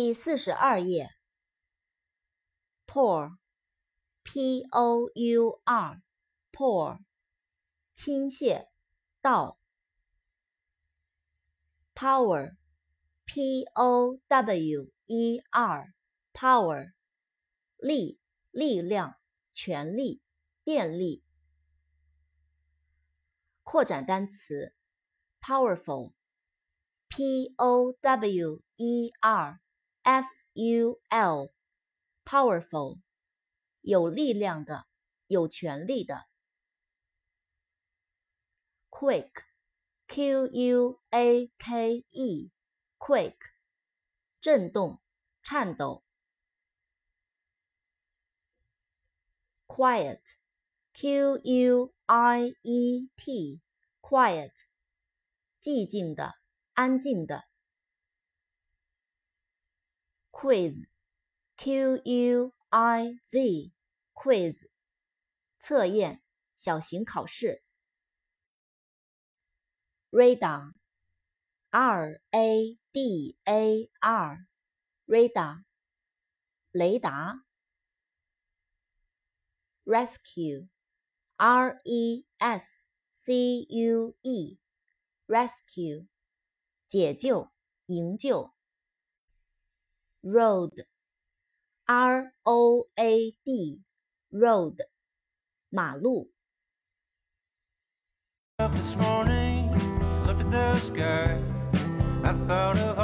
第四十二页。pour，p-o-u-r，pour，倾泻，倒。power，p-o-w-e-r，power，力，力量，权力，电力。扩展单词，powerful，p-o-w-e-r，powerful，p-o-w-e-r-f-u-l，powerful，有力量的，有权力的。quick，q-u-a-k-e，quick，震动，颤抖。quiet，q-u-i-e-t。Quiet，寂静的，安静的。Quiz，Q-U-I-Z，Quiz，测验，小型考试。Radar，R-A-D-A-R，Radar，雷达。Rescue，R-E-S。C U E rescue 解救营救 Road, R O A D, d，road，马路。Up this morning, at the sky. I thought of